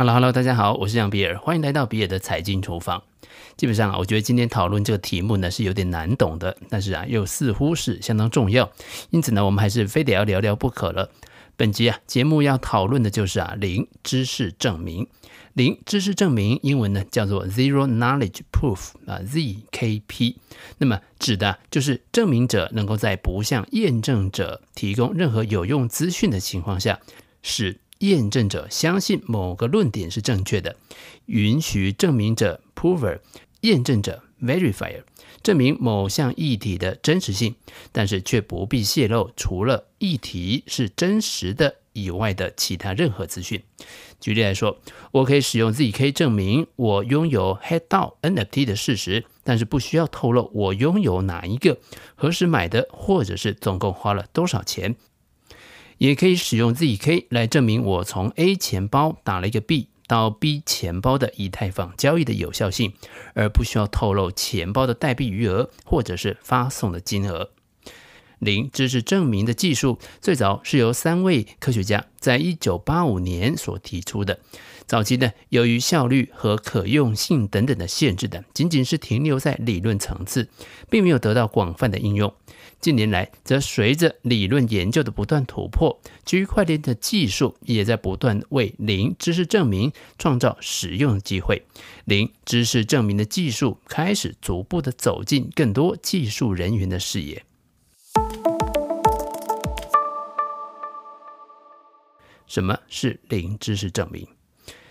Hello，Hello，大家好，我是杨比尔，欢迎来到比尔的财经厨房。基本上啊，我觉得今天讨论这个题目呢是有点难懂的，但是啊又似乎是相当重要，因此呢我们还是非得要聊聊不可了。本集啊节目要讨论的就是啊零知识证明，零知识证明英文呢叫做 Zero Knowledge Proof 啊 ZKP，那么指的就是证明者能够在不向验证者提供任何有用资讯的情况下，使验证者相信某个论点是正确的，允许证明者 prover 验证者 verifier 证明某项议题的真实性，但是却不必泄露除了议题是真实的以外的其他任何资讯。举例来说，我可以使用 ZK 证明我拥有 h e a d d o NFT 的事实，但是不需要透露我拥有哪一个、何时买的，或者是总共花了多少钱。也可以使用 ZK 来证明我从 A 钱包打了一个 B 到 B 钱包的以太坊交易的有效性，而不需要透露钱包的代币余额或者是发送的金额。零知识证明的技术最早是由三位科学家在一九八五年所提出的。早期呢，由于效率和可用性等等的限制的，仅仅是停留在理论层次，并没有得到广泛的应用。近年来，则随着理论研究的不断突破，区块链的技术也在不断为零知识证明创造使用机会。零知识证明的技术开始逐步的走进更多技术人员的视野。什么是零知识证明？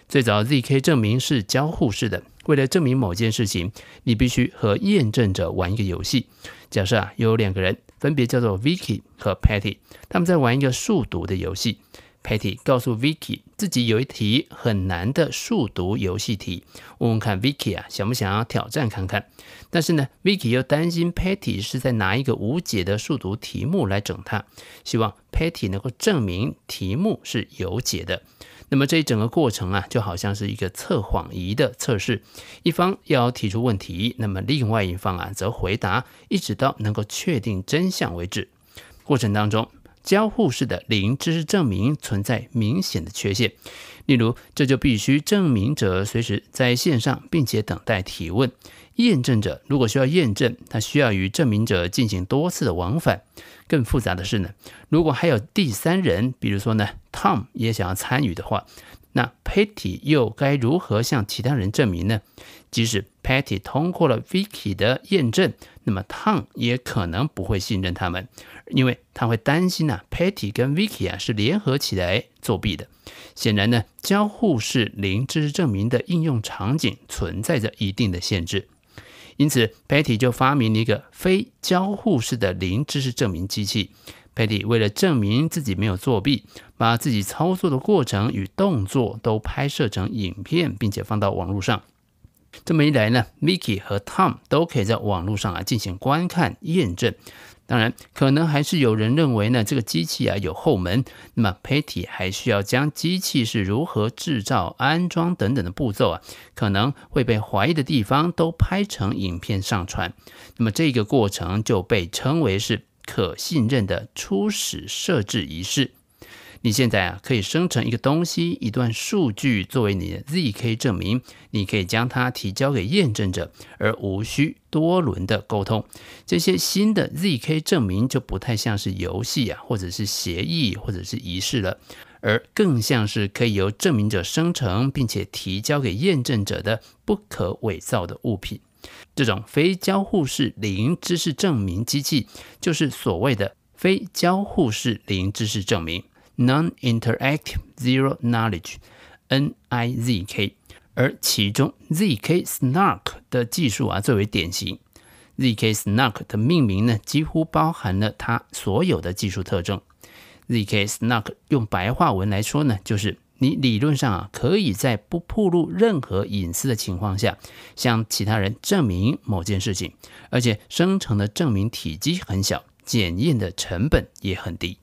最早 ZK 证明是交互式的。为了证明某件事情，你必须和验证者玩一个游戏。假设啊，有两个人，分别叫做 Vicky 和 Patty，他们在玩一个数独的游戏。Patty 告诉 Vicky 自己有一题很难的数独游戏题，问问看 Vicky 啊，想不想要挑战看看？但是呢，Vicky 又担心 Patty 是在拿一个无解的数独题目来整他，希望 Patty 能够证明题目是有解的。那么这一整个过程啊，就好像是一个测谎仪的测试，一方要提出问题，那么另外一方啊则回答，一直到能够确定真相为止。过程当中，交互式的零知识证明存在明显的缺陷，例如，这就必须证明者随时在线上，并且等待提问。验证者如果需要验证，他需要与证明者进行多次的往返。更复杂的是呢，如果还有第三人，比如说呢，Tom 也想要参与的话，那 Patty 又该如何向其他人证明呢？即使 Patty 通过了 Vicky 的验证，那么 Tom 也可能不会信任他们，因为他会担心啊，Patty 跟 Vicky 啊是联合起来作弊的。显然呢，交互式零知识证明的应用场景存在着一定的限制。因此，Patty 就发明了一个非交互式的零知识证明机器。Patty 为了证明自己没有作弊，把自己操作的过程与动作都拍摄成影片，并且放到网络上。这么一来呢，Vicky 和 Tom 都可以在网络上啊进行观看验证。当然，可能还是有人认为呢，这个机器啊有后门。那么，Patty 还需要将机器是如何制造、安装等等的步骤啊，可能会被怀疑的地方都拍成影片上传。那么，这个过程就被称为是可信任的初始设置仪式。你现在啊，可以生成一个东西，一段数据作为你的 ZK 证明，你可以将它提交给验证者，而无需多轮的沟通。这些新的 ZK 证明就不太像是游戏啊，或者是协议，或者是仪式了，而更像是可以由证明者生成并且提交给验证者的不可伪造的物品。这种非交互式零知识证明机器，就是所谓的非交互式零知识证明。Non-interactive zero knowledge，NIZK，而其中 ZK Snark 的技术啊最为典型。ZK Snark 的命名呢，几乎包含了它所有的技术特征。ZK Snark 用白话文来说呢，就是你理论上啊可以在不暴露任何隐私的情况下，向其他人证明某件事情，而且生成的证明体积很小，检验的成本也很低。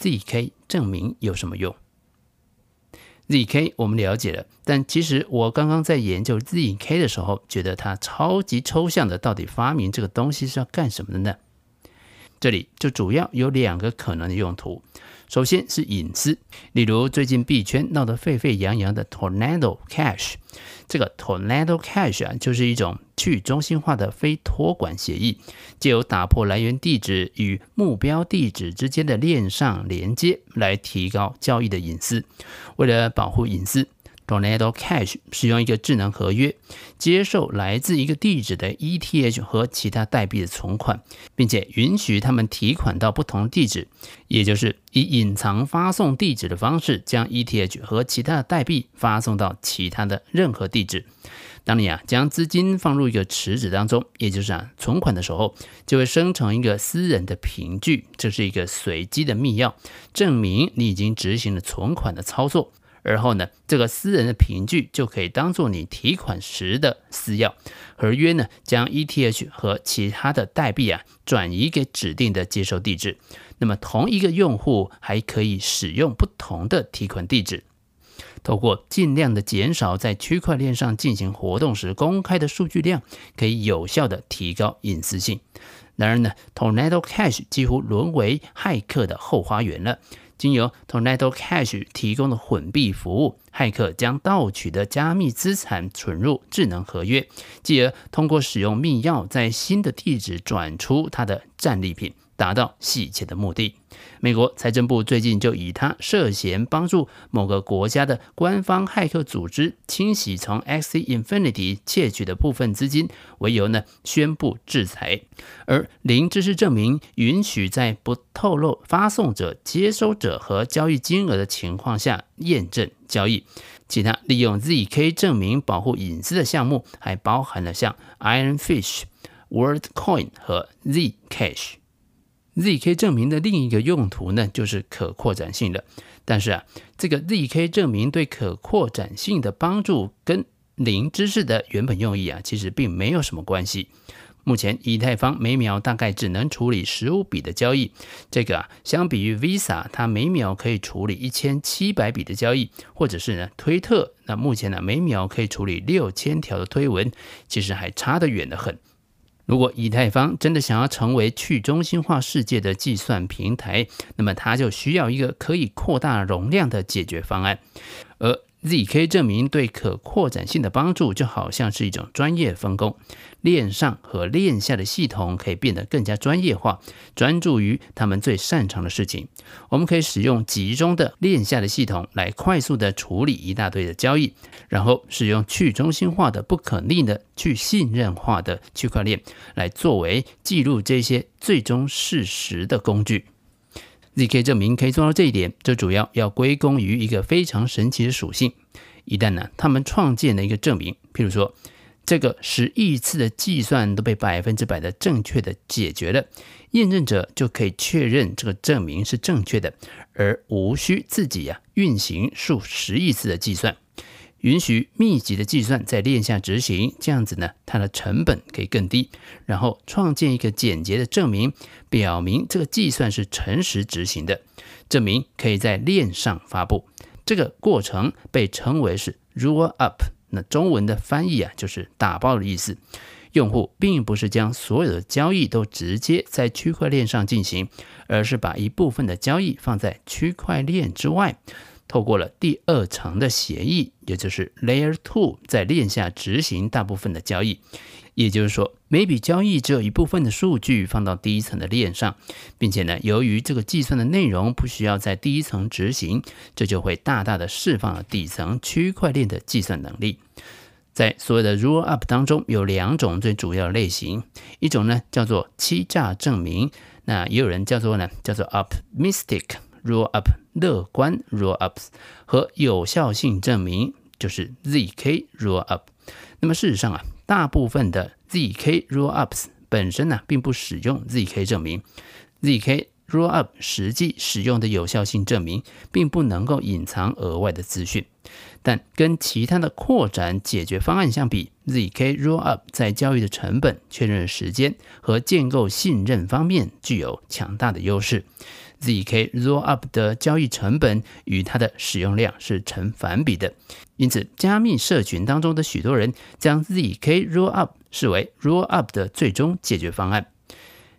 ZK 证明有什么用？ZK 我们了解了，但其实我刚刚在研究 ZK 的时候，觉得它超级抽象的。到底发明这个东西是要干什么的呢？这里就主要有两个可能的用途。首先是隐私，例如最近币圈闹得沸沸扬扬的 Tornado Cash，这个 Tornado Cash 啊，就是一种去中心化的非托管协议，借由打破来源地址与目标地址之间的链上连接，来提高交易的隐私。为了保护隐私，Tornado Cash 使用一个智能合约，接受来自一个地址的 ETH 和其他代币的存款，并且允许他们提款到不同地址，也就是以隐藏发送地址的方式，将 ETH 和其他的代币发送到其他的任何地址。当你啊将资金放入一个池子当中，也就是啊存款的时候，就会生成一个私人的凭据，这是一个随机的密钥，证明你已经执行了存款的操作。而后呢，这个私人的凭据就可以当做你提款时的私钥。合约呢，将 ETH 和其他的代币啊转移给指定的接收地址。那么同一个用户还可以使用不同的提款地址。透过尽量的减少在区块链上进行活动时公开的数据量，可以有效的提高隐私性。然而呢，Tornado Cash 几乎沦为骇客的后花园了。经由 Tornado Cash 提供的混币服务，骇客将盗取的加密资产存入智能合约，继而通过使用密钥在新的地址转出他的战利品。达到洗钱的目的。美国财政部最近就以他涉嫌帮助某个国家的官方骇客组织清洗从 X Infinity 窃取的部分资金为由呢，宣布制裁。而零知识证明允许在不透露发送者、接收者和交易金额的情况下验证交易。其他利用 ZK 证明保护隐私的项目还包含了像 Ironfish、WorldCoin 和 Zcash。ZK 证明的另一个用途呢，就是可扩展性的。但是啊，这个 ZK 证明对可扩展性的帮助跟零知识的原本用意啊，其实并没有什么关系。目前，以太坊每秒大概只能处理十五笔的交易，这个啊，相比于 Visa，它每秒可以处理一千七百笔的交易，或者是呢，推特，那目前呢，每秒可以处理六千条的推文，其实还差得远得很。如果以太坊真的想要成为去中心化世界的计算平台，那么它就需要一个可以扩大容量的解决方案，ZK 证明对可扩展性的帮助，就好像是一种专业分工，链上和链下的系统可以变得更加专业化，专注于他们最擅长的事情。我们可以使用集中的链下的系统来快速地处理一大堆的交易，然后使用去中心化的、不可逆的、去信任化的区块链来作为记录这些最终事实的工具。ZK 证明可以做到这一点，这主要要归功于一个非常神奇的属性。一旦呢，他们创建了一个证明，譬如说，这个十亿次的计算都被百分之百的正确的解决了，验证者就可以确认这个证明是正确的，而无需自己呀、运行数十亿次的计算。允许密集的计算在链下执行，这样子呢，它的成本可以更低。然后创建一个简洁的证明，表明这个计算是诚实执行的。证明可以在链上发布。这个过程被称为是 roll up。那中文的翻译啊，就是打包的意思。用户并不是将所有的交易都直接在区块链上进行，而是把一部分的交易放在区块链之外。透过了第二层的协议，也就是 Layer Two，在链下执行大部分的交易。也就是说，每笔交易只有一部分的数据放到第一层的链上，并且呢，由于这个计算的内容不需要在第一层执行，这就会大大的释放了底层区块链的计算能力。在所有的 Roll Up 当中，有两种最主要的类型，一种呢叫做欺诈证明，那也有人叫做呢叫做 Optimistic。Roll up 乐观 roll ups 和有效性证明就是 ZK roll up。那么事实上啊，大部分的 ZK roll ups 本身呢、并不使用 ZK 证明。ZK roll up 实际使用的有效性证明，并不能够隐藏额外的资讯。但跟其他的扩展解决方案相比，ZK roll up 在交易的成本、确认时间和建构信任方面具有强大的优势。ZK Rollup 的交易成本与它的使用量是成反比的，因此加密社群当中的许多人将 ZK Rollup 视为 Rollup 的最终解决方案。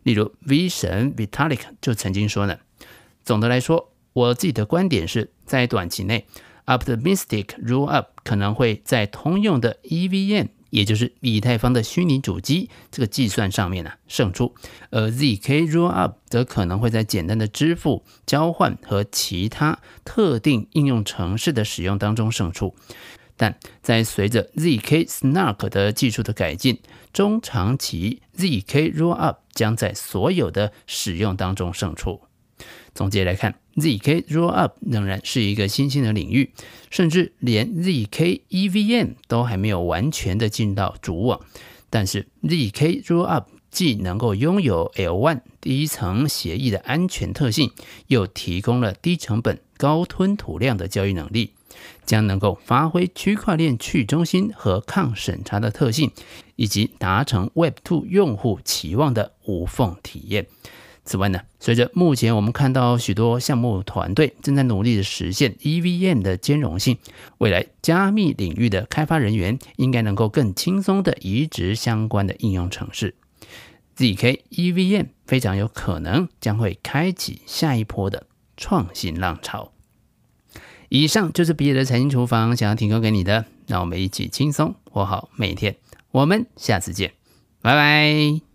例如 V 神 Vitalik 就曾经说呢，总的来说，我自己的观点是在短期内，Optimistic Rollup 可能会在通用的 EVM。也就是以太坊的虚拟主机这个计算上面呢胜出，而 zk rollup 则可能会在简单的支付、交换和其他特定应用程式的使用当中胜出。但在随着 zk snark 的技术的改进，中长期 zk rollup 将在所有的使用当中胜出。总结来看，zk rollup 仍然是一个新兴的领域，甚至连 zk EVM 都还没有完全的进到主网。但是 zk rollup 既能够拥有 L1 第一层协议的安全特性，又提供了低成本、高吞吐量的交易能力，将能够发挥区块链去中心和抗审查的特性，以及达成 Web2 用户期望的无缝体验。此外呢，随着目前我们看到许多项目团队正在努力的实现 EVM 的兼容性，未来加密领域的开发人员应该能够更轻松的移植相关的应用程式。ZK EVM 非常有可能将会开启下一波的创新浪潮。以上就是比尔的财经厨房想要提供给你的，让我们一起轻松活好每一天。我们下次见，拜拜。